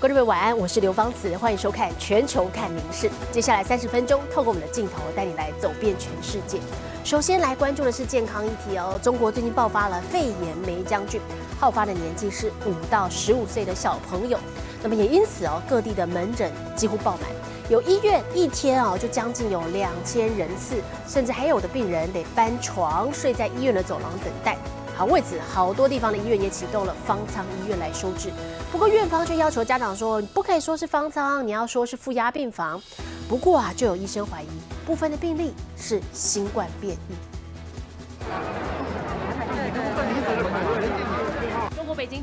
各位晚安，我是刘芳慈，欢迎收看《全球看名事》。接下来三十分钟，透过我们的镜头带你来走遍全世界。首先来关注的是健康议题哦，中国最近爆发了肺炎梅将军，好发的年纪是五到十五岁的小朋友。那么也因此哦，各地的门诊几乎爆满，有医院一天哦就将近有两千人次，甚至还有的病人得搬床睡在医院的走廊等待。为此好多地方的医院也启动了方舱医院来收治。不过院方却要求家长说，不可以说是方舱，你要说是负压病房。不过啊，就有医生怀疑部分的病例是新冠变异。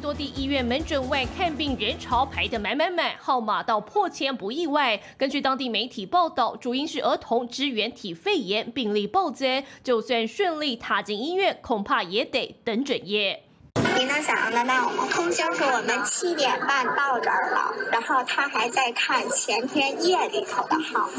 多地医院门诊外看病人潮排得满满满，号码到破千不意外。根据当地媒体报道，主因是儿童支原体肺炎病例暴增，就算顺利踏进医院，恐怕也得等整夜。您能想象得到吗？通宵是我们七点半到这儿了，然后他还在看前天夜里头的号。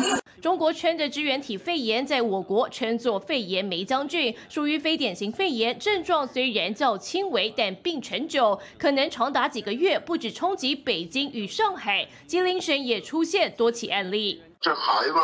中国圈的支原体肺炎在我国称作肺炎梅将军，属于非典型肺炎，症状虽然较轻微，但病程久，可能长达几个月。不止冲击北京与上海，吉林省也出现多起案例。这孩子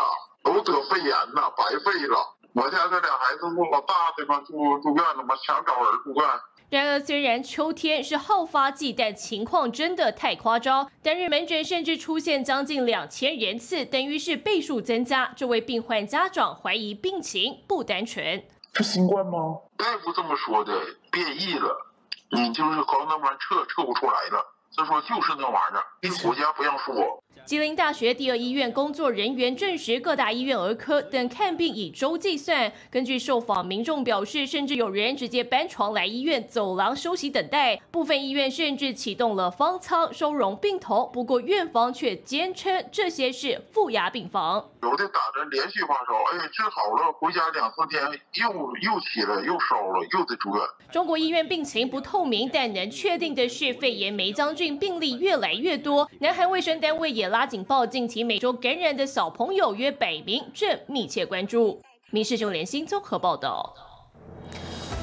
都得肺炎了，白费了。我家这俩孩子不老大的嘛，住住院了嘛，想找人住院。然而，虽然秋天是好发季，但情况真的太夸张。单日门诊甚至出现将近两千人次，等于是倍数增加。这位病患家长怀疑病情不单纯，是新冠吗？大夫这么说的，变异了，你就是搞那玩意儿测测不出来了。他说就是那玩意儿，国家不让说。吉林大学第二医院工作人员证实，各大医院儿科等看病以周计算。根据受访民众表示，甚至有人直接搬床来医院走廊休息等待。部分医院甚至启动了方舱收容病童，不过院方却坚称这些是负压病房。有的打针连续发烧，哎，治好了，回家两三天又又起来，又烧了，又得住院。中国医院病情不透明，但能确定的是，肺炎梅将军病例越来越多。南韩卫生单位也拉警报，近期每周感染的小朋友约百名，正密切关注。民事新闻联新综合报道。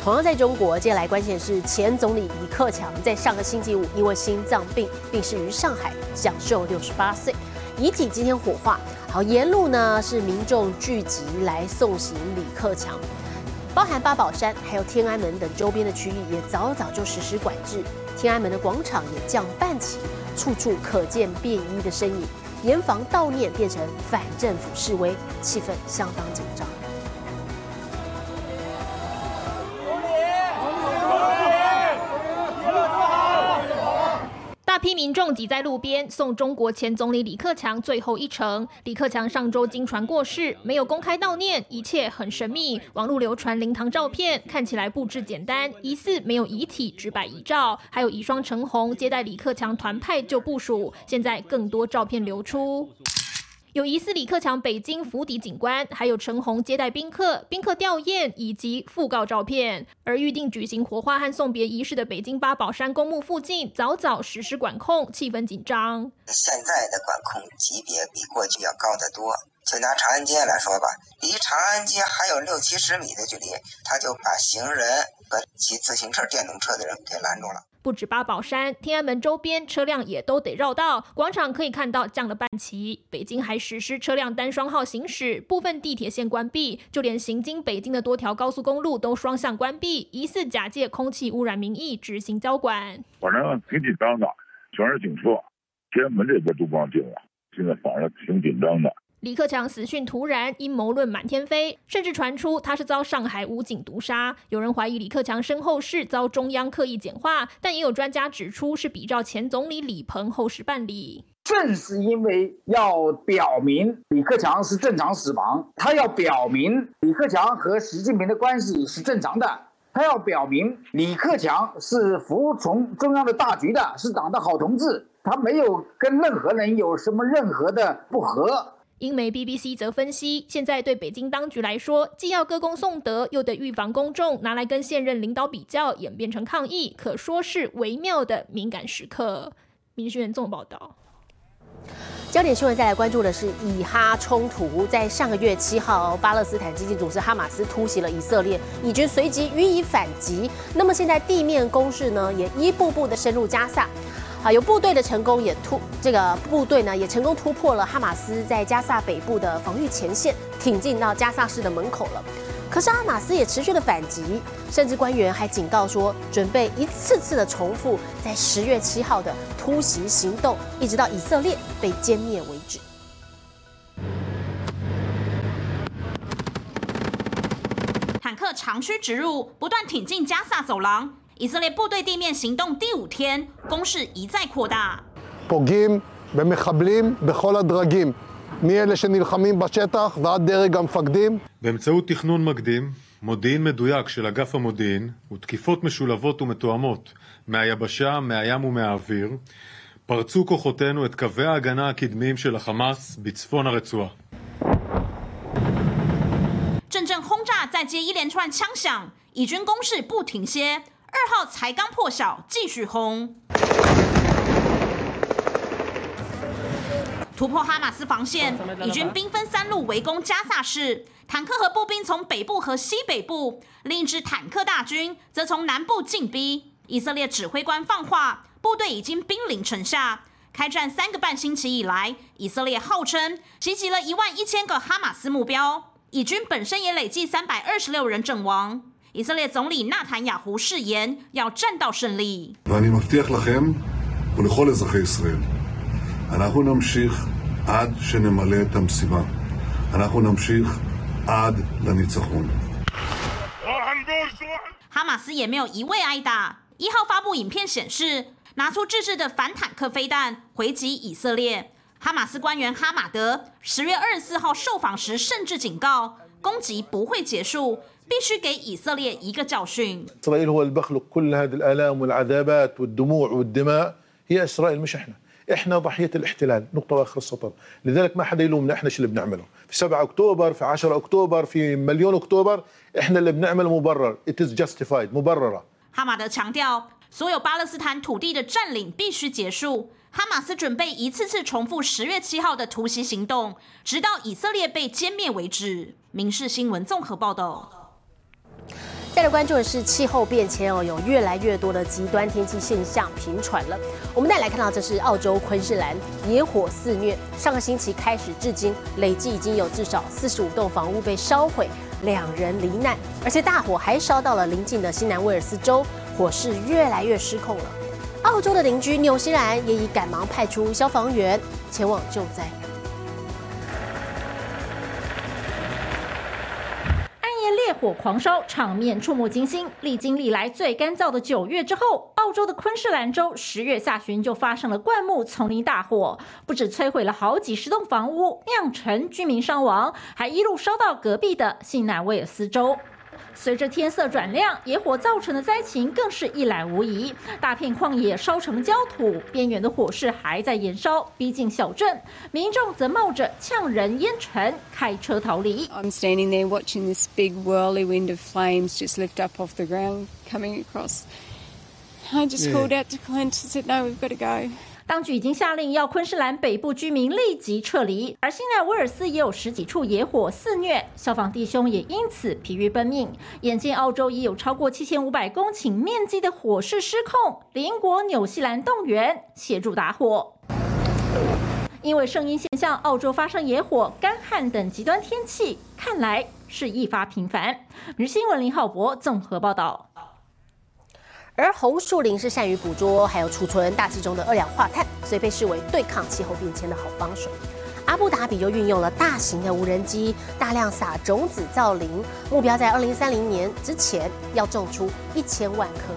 同样在中国，接下来关心的是前总理李克强在上个星期五因为心脏病病逝于上海，享受六十八岁，遗体今天火化。好，沿路呢是民众聚集来送行李克强，包含八宝山还有天安门等周边的区域也早早就实施管制，天安门的广场也降半旗，处处可见便衣的身影，严防悼念变成反政府示威，气氛相当紧张。民众挤在路边送中国前总理李克强最后一程。李克强上周经传过世，没有公开悼念，一切很神秘。网络流传灵堂照片，看起来布置简单，疑似没有遗体，只摆遗照，还有遗孀陈红接待李克强团派就部署。现在更多照片流出。有疑似李克强北京府邸警官，还有陈红接待宾客、宾客吊唁以及讣告照片。而预定举行火化和送别仪式的北京八宝山公墓附近，早早实施管控，气氛紧张。现在的管控级别比过去要高得多。就拿长安街来说吧，离长安街还有六七十米的距离，他就把行人和骑自行车、电动车的人给拦住了。不止八宝山、天安门周边车辆也都得绕道，广场可以看到降了半旗。北京还实施车辆单双号行驶，部分地铁线关闭，就连行经北京的多条高速公路都双向关闭，疑似假借空气污染名义执行交管。反正挺紧张的，全是警车，天安门这边都不让进了，现在反正挺紧张的。李克强死讯突然，阴谋论满天飞，甚至传出他是遭上海武警毒杀。有人怀疑李克强身后事遭中央刻意简化，但也有专家指出是比照前总理李鹏后事办理。正是因为要表明李克强是正常死亡，他要表明李克强和习近平的关系是正常的，他要表明李克强是服从中央的大局的，是党的好同志，他没有跟任何人有什么任何的不和。英媒 BBC 则分析，现在对北京当局来说，既要歌功颂德，又得预防公众拿来跟现任领导比较，演变成抗议，可说是微妙的敏感时刻。民讯员综报道。焦点新闻再来关注的是以哈冲突，在上个月七号，巴勒斯坦激进组织哈马斯突袭了以色列，以军随即予以反击。那么现在地面攻势呢，也一步步的深入加萨。啊，有部队的成功也突这个部队呢也成功突破了哈马斯在加萨北部的防御前线，挺进到加萨市的门口了。可是哈马斯也持续的反击，甚至官员还警告说，准备一次次的重复在十月七号的突袭行动，一直到以色列被歼灭为止。坦克长驱直入，不断挺进加萨走廊。以色列部队地面行动第五天，攻势一再扩大。 פוגעים במחבלים בכל הדרגים, מאלה שנלחמים בשטח ועד דרג המפקדים. באמצעות תכנון מקדים, מודיעין מדויק של אגף המודיעין ותקיפות משולבות ומתואמות מהיבשה, מהים ומהאוויר, פרצו כוחותינו את קווי ההגנה הקדמיים של החמאס בצפון הרצועה. 阵阵轰炸再接一连串枪响，以军攻势不停歇。 二号才刚破晓，继续轰，突破哈马斯防线。以军兵分三路围攻加萨市，坦克和步兵从北部和西北部，另一支坦克大军则从南部进逼。以色列指挥官放话，部队已经兵临城下。开战三个半星期以来，以色列号称袭击了一万一千个哈马斯目标，以军本身也累计三百二十六人阵亡。以色列总理纳坦雅胡誓言要战到胜利。哈马斯也没有一味挨打。一号发布影片显示，拿出自制的反坦克飞弹回击以色列。哈马斯官员哈马德十月二十四号受访时，甚至警告攻击不会结束，必须给以色列一个教训。 اسرائيل هو اللي بيخلق كل هذه الالام والعذابات والدموع والدماء هي اسرائيل مش احنا احنا ضحيه الاحتلال نقطه واخر السطر لذلك ما حدا يلومنا احنا شو اللي بنعمله في 7 اكتوبر في 10 اكتوبر في مليون اكتوبر احنا اللي بنعمله مبرر it is justified مبرره 哈马德强调，所有巴勒斯坦土地的占领必须结束。哈马斯准备一次次重复十月七号的突袭行动，直到以色列被歼灭为止。民事新闻综合报道。 再来关注的是气候变迁哦，有越来越多的极端天气现象频传了。我们再来看到，这是澳洲昆士兰野火肆虐，上个星期开始至今，累计已经有至少四十五栋房屋被烧毁，两人罹难，而且大火还烧到了邻近的新南威尔斯州，火势越来越失控了。澳洲的邻居纽西兰也已赶忙派出消防员前往救灾。火狂烧，场面触目惊心。历经历来最干燥的九月之后，澳洲的昆士兰州十月下旬就发生了灌木丛林大火，不止摧毁了好几十栋房屋，酿成居民伤亡，还一路烧到隔壁的新南威尔斯州。随着天色转亮，野火造成的灾情更是一览无遗。大片旷野烧成焦土，边缘的火势还在燃烧，逼近小镇，民众则冒着呛人烟尘开车逃离。I'm standing there watching this big whirlwind of flames just lift up off the ground coming across. I just called out to Clint and said, No, we've got to go. 当局已经下令要昆士兰北部居民立即撤离，而新南威尔斯也有十几处野火肆虐，消防弟兄也因此疲于奔命。眼见澳洲已有超过七千五百公顷面积的火势失控，邻国纽西兰动员协助打火。因为声音现象，澳洲发生野火、干旱等极端天气，看来是一发频繁。日新闻林浩博综合报道。而红树林是善于捕捉还有储存大气中的二氧化碳，所以被视为对抗气候变迁的好帮手。阿布达比就运用了大型的无人机，大量撒种子造林，目标在二零三零年之前要种出一千万棵。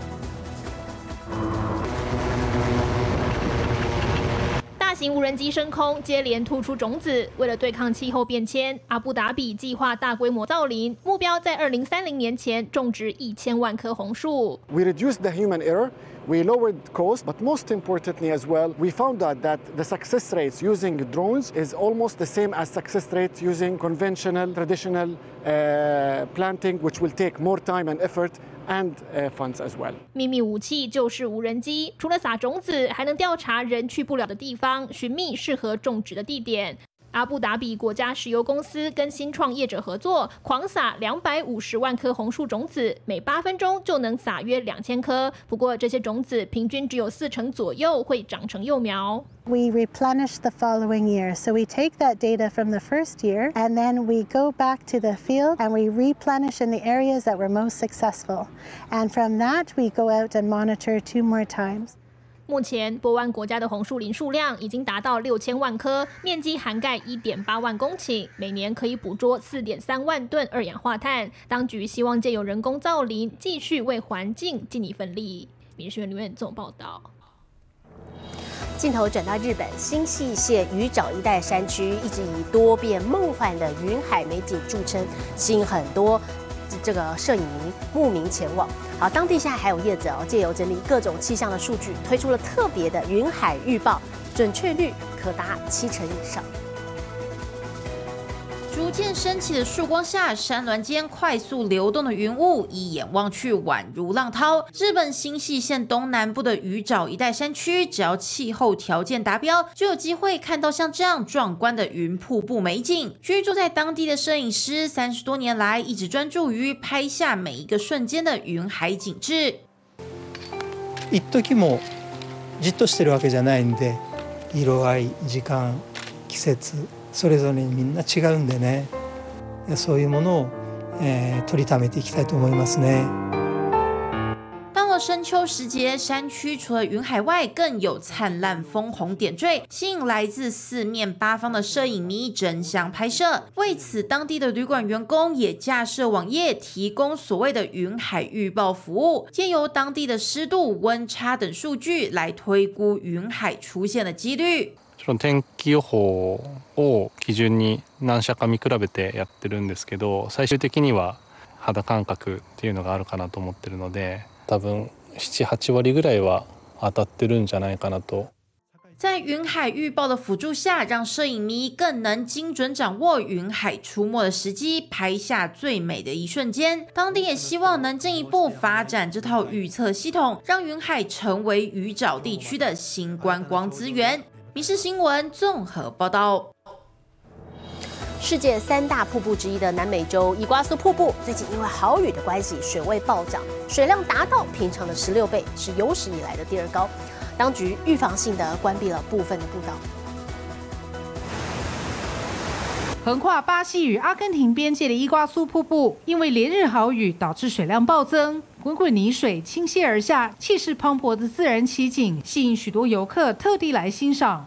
型无人机升空，接连突出种子。为了对抗气候变迁，阿布达比计划大规模造林，目标在二零三零年前种植一千万棵红树。We reduce the human error. We lowered cost, but most importantly as well, we found out that the success rates using drones is almost the same as success rates using conventional, traditional uh, planting, which will take more time and effort and uh, funds as well. 秘密武器就是无人机，除了撒种子，还能调查人去不了的地方，寻觅适合种植的地点。 阿布达比国家石油公司跟新创业者合作，狂撒两百五十万颗红树种子，每八分钟就能撒约两千颗。不过这些种子平均只有四成左右会长成幼苗。We replenish the following year. So we take that data from the first year and then we go back to the field and we replenish in the areas that were most successful. And from that, we go out and monitor two more times. 目前，波湾国家的红树林数量已经达到六千万棵，面积涵盖一点八万公顷，每年可以捕捉四点三万吨二氧化碳。当局希望借由人工造林，继续为环境尽一份力。民事院院总报道。镜头转到日本新舄县鱼沼一带山区，一直以多变梦幻的云海美景著称，吸引很多这个摄影迷慕名前往。好，当地现在还有业者哦，借由整理各种气象的数据，推出了特别的云海预报，准确率可达七成以上。逐渐升起的曙光下，山峦间快速流动的云雾，一眼望去宛如浪涛。日本新舄县东南部的鱼沼一带山区，只要气候条件达标，就有机会看到像这样壮观的云瀑布美景。居住在当地的摄影师，三十多年来一直专注于拍下每一个瞬间的云海景致。一時もじっとしてるわけじゃないんで、色合い、時間、季節。 それぞれみんな違うんでねそういうものを、えー、取りためていきたいと思いますね。到了深秋时节，山区除了云海外，更有灿烂枫红点缀，吸引来自四面八方的摄影迷争相拍摄。为此，当地的旅馆员工也架設网页，提供所谓的云海预报服务，借由当地的湿度、温差等数据来推估云海出现的几率。 その天気予報を基準に何社か見比べてやってるんですけど最終的には肌感覚っていうのがあるかなと思ってるので多分78割ぐらいは当たってるんじゃないかなと。在云海预报的辅助下，让摄影迷更能精准掌握云海出没的时机，拍下最美的一瞬间。当地也希望能进一步发展这套预测系统，让云海成为鱼沼地区的新观光资源。民事新闻综合报道：世界三大瀑布之一的南美洲伊瓜苏瀑布，最近因为好雨的关系，水位暴涨，水量达到平常的十六倍，是有史以来的第二高。当局预防性的关闭了部分的步道。横跨巴西与阿根廷边界的伊瓜苏瀑布，因为连日好雨，导致水量暴增，滚滚泥水倾泻而下，气势磅礴的自然奇景，吸引许多游客特地来欣赏。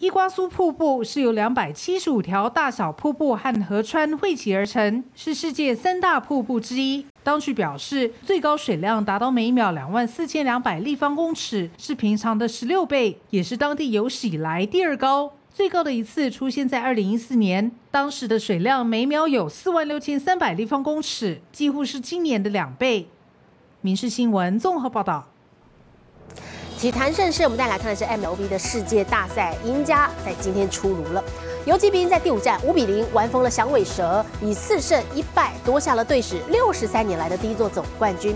伊瓜苏瀑布是由两百七十五条大小瀑布和河川汇集而成，是世界三大瀑布之一。当局表示，最高水量达到每秒两万四千两百立方公尺，是平常的十六倍，也是当地有史以来第二高。最高的一次出现在二零一四年，当时的水量每秒有四万六千三百立方公尺，几乎是今年的两倍。民事新闻综合报道。体坛盛世，我们再来看的是 MLB 的世界大赛，赢家在今天出炉了。游击兵在第五战五比零玩疯了响尾蛇，以四胜一败夺下了队史六十三年来的第一座总冠军。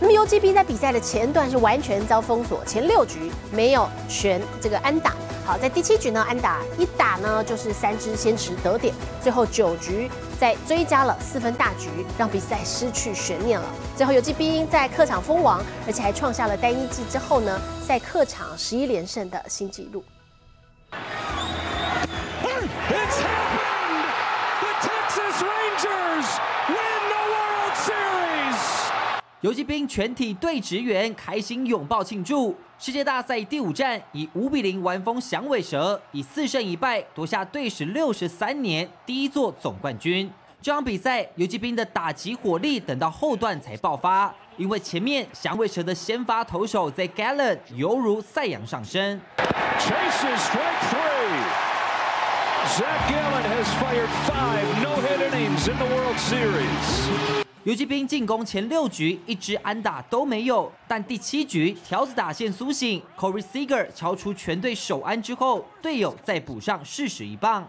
那么游击兵在比赛的前段是完全遭封锁，前六局没有全这个安打。好，在第七局呢，安打一打呢就是三支先持得点，最后九局再追加了四分大局，让比赛失去悬念了。最后游击兵在客场封王，而且还创下了单一季之后呢，在客场十一连胜的新纪录。游击兵全体队职员开心拥抱庆祝。世界大赛第五战以五比零完封响尾蛇，以四胜一败夺下队史六十三年第一座总冠军。这场比赛游击兵的打击火力等到后段才爆发，因为前面响尾蛇的先发投手在 Gallen 犹如赛扬上升。Chases strike three. Zach Gallen has fired five no-hit innings in the World Series. 游击兵进攻前六局一支安打都没有，但第七局条子打线苏醒，Corey Seager 敲出全队首安之后，队友再补上适时一棒。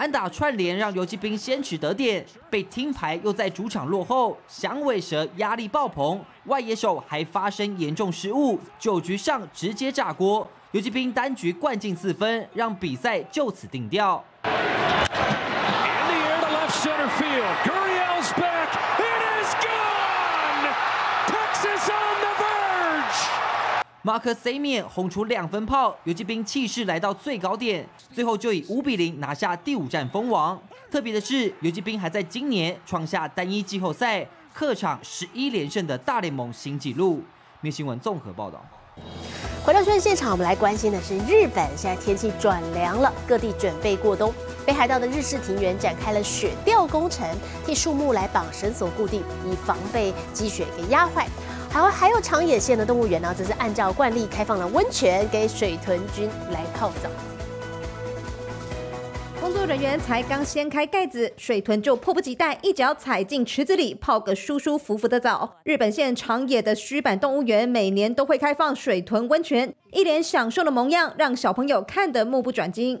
安打串联让游击兵先取得点，被听牌又在主场落后，响尾蛇压力爆棚，外野手还发生严重失误，九局上直接炸锅，游击兵单局灌进四分，让比赛就此定调。In the air to left center field. Gurriel's back. It is gone. Texas on the verge. 马克 C 面轰出两分炮，游击兵气势来到最高点，最后就以五比零拿下第五战封王。特别的是，游击兵还在今年创下单一季后赛客场十一连胜的大联盟新纪录。灭新闻综合报道。回到新闻现场，我们来关心的是日本，现在天气转凉了，各地准备过冬。北海道的日式庭园展开了雪吊工程，替树木来绑绳索固定，以防被积雪给压坏。还有还有长野县的动物园呢，则是按照惯例开放了温泉给水豚君来泡澡。工作人员才刚掀开盖子，水豚就迫不及待一脚踩进池子里，泡个舒舒服服的澡。日本县长野的须坂动物园每年都会开放水豚温泉，一脸享受的模样让小朋友看得目不转睛。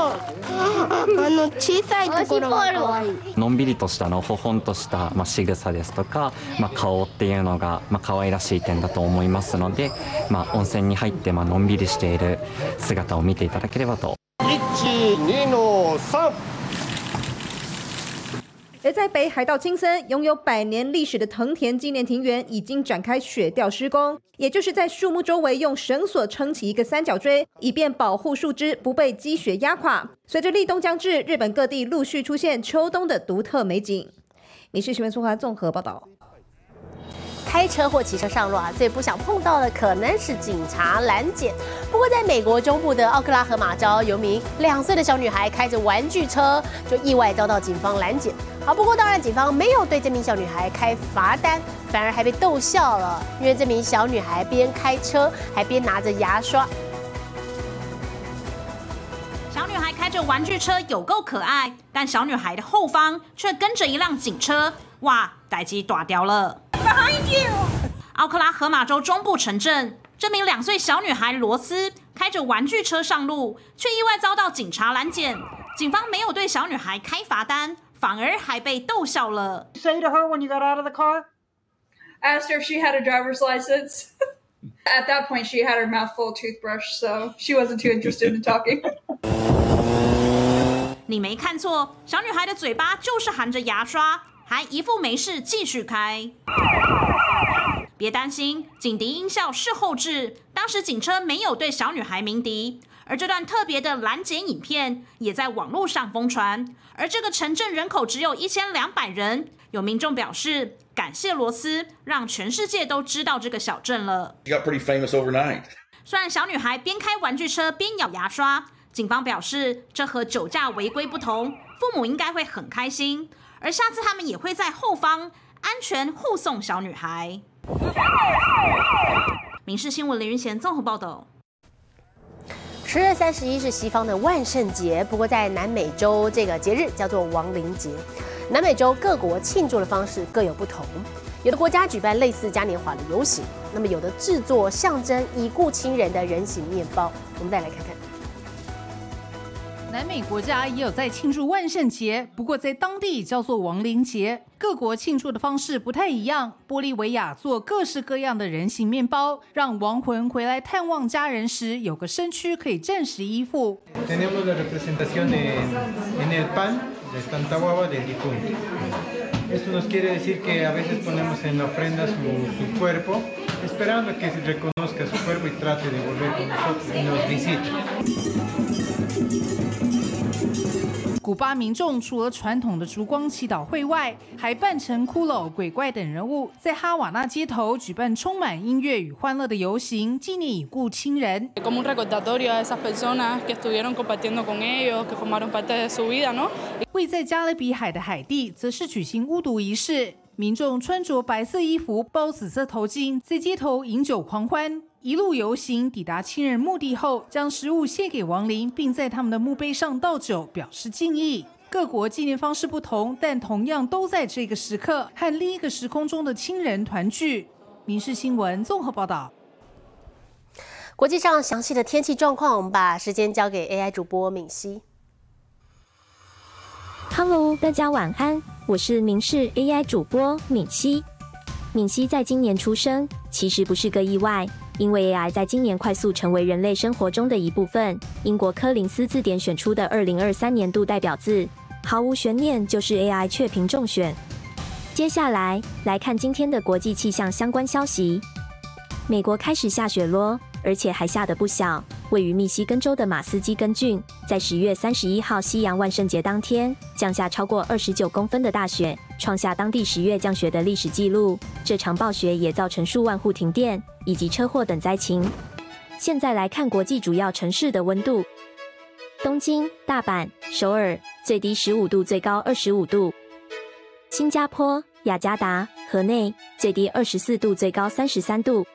あの小さいところが可愛い。のんびりとしたのほほんとした、まあ、仕草ですとか、まあ、顔っていうのが、まあ可愛らしい点だと思いますので、まあ、温泉に入って、まあのんびりしている姿を見ていただければと。12の3而在北海道青森，拥有百年历史的藤田纪念庭园已经展开雪吊施工，也就是在树木周围用绳索撑起一个三角锥，以便保护树枝不被积雪压垮。随着立冬将至，日本各地陆续出现秋冬的独特美景。你是新闻综合综合报道。开车或骑车上路啊，最不想碰到的可能是警察拦检。不过，在美国中部的奥克拉荷马州，有名两岁的小女孩开着玩具车，就意外遭到警方拦检。好，不过当然，警方没有对这名小女孩开罚单，反而还被逗笑了，因为这名小女孩边开车还边拿着牙刷。小女孩开着玩具车有够可爱，但小女孩的后方却跟着一辆警车，哇，逮鸡打掉了。Behind you！奥克拉荷马州中部城镇，这名两岁小女孩罗斯开着玩具车上路，却意外遭到警察拦检。警方没有对小女孩开罚单，反而还被逗笑了。say to her when you got out of the car? asked her if she had a driver's license. At that point, she had her mouth full of toothbrush, so she wasn't too interested in talking. 你没看错，小女孩的嘴巴就是含着牙刷，还一副没事继续开。别担心，警笛音效是后置，当时警车没有对小女孩鸣笛。而这段特别的拦截影片也在网络上疯传。而这个城镇人口只有一千两百人，有民众表示感谢罗斯，让全世界都知道这个小镇了。Got pretty famous overnight. 虽然小女孩边开玩具车边咬牙刷，警方表示这和酒驾违规不同，父母应该会很开心，而下次他们也会在后方安全护送小女孩。民事新闻林云贤综合报道。十月三十一是西方的万圣节，不过在南美洲这个节日叫做亡灵节。南美洲各国庆祝的方式各有不同，有的国家举办类似嘉年华的游行，那么有的制作象征已故亲人的人形面包。我们再来看看。南美国家也有在庆祝万圣节不过在当地叫做亡灵节各国庆祝的方式不太一样玻利维亚做各式各样的人形面包让亡魂回来探望家人时有个身躯可以暂时依附。古巴民众除了传统的烛光祈祷会外，还扮成骷髅、鬼怪等人物，在哈瓦那街头举办充满音乐与欢乐的游行，纪念已故亲人。Como un recordatorio a esas personas que estuvieron compartiendo con ellos, que formaron parte de su vida, ¿no? 位在加勒比海的海地，则是举行巫毒仪式，民众穿着白色衣服，包紫色头巾，在街头饮酒狂欢。一路游行抵达亲人墓地后，将食物献给亡灵，并在他们的墓碑上倒酒，表示敬意。各国纪念方式不同，但同样都在这个时刻和另一个时空中的亲人团聚。民事新闻综合报道。国际上详细的天气状况，我们把时间交给 AI 主播敏熙。Hello，大家晚安，我是民事 AI 主播敏熙。敏熙在今年出生，其实不是个意外。因为 AI 在今年快速成为人类生活中的一部分，英国柯林斯字典选出的二零二三年度代表字，毫无悬念就是 AI 确评中选。接下来来看今天的国际气象相关消息：美国开始下雪咯，而且还下得不小。位于密西根州的马斯基根郡，在十月三十一号西洋万圣节当天，降下超过二十九公分的大雪，创下当地十月降雪的历史纪录。这场暴雪也造成数万户停电以及车祸等灾情。现在来看国际主要城市的温度：东京、大阪、首尔，最低十五度，最高二十五度；新加坡、雅加达、河内，最低二十四度，最高三十三度。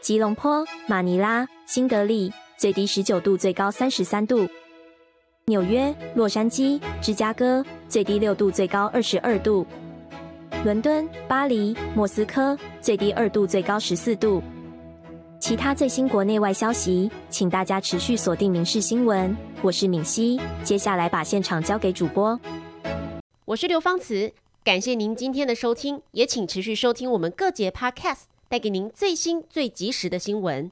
吉隆坡、马尼拉、新德里，最低十九度，最高三十三度；纽约、洛杉矶、芝加哥，最低六度，最高二十二度；伦敦、巴黎、莫斯科，最低二度，最高十四度。其他最新国内外消息，请大家持续锁定《民事新闻》。我是敏熙，接下来把现场交给主播。我是刘芳慈，感谢您今天的收听，也请持续收听我们各节 Podcast。带给您最新、最及时的新闻。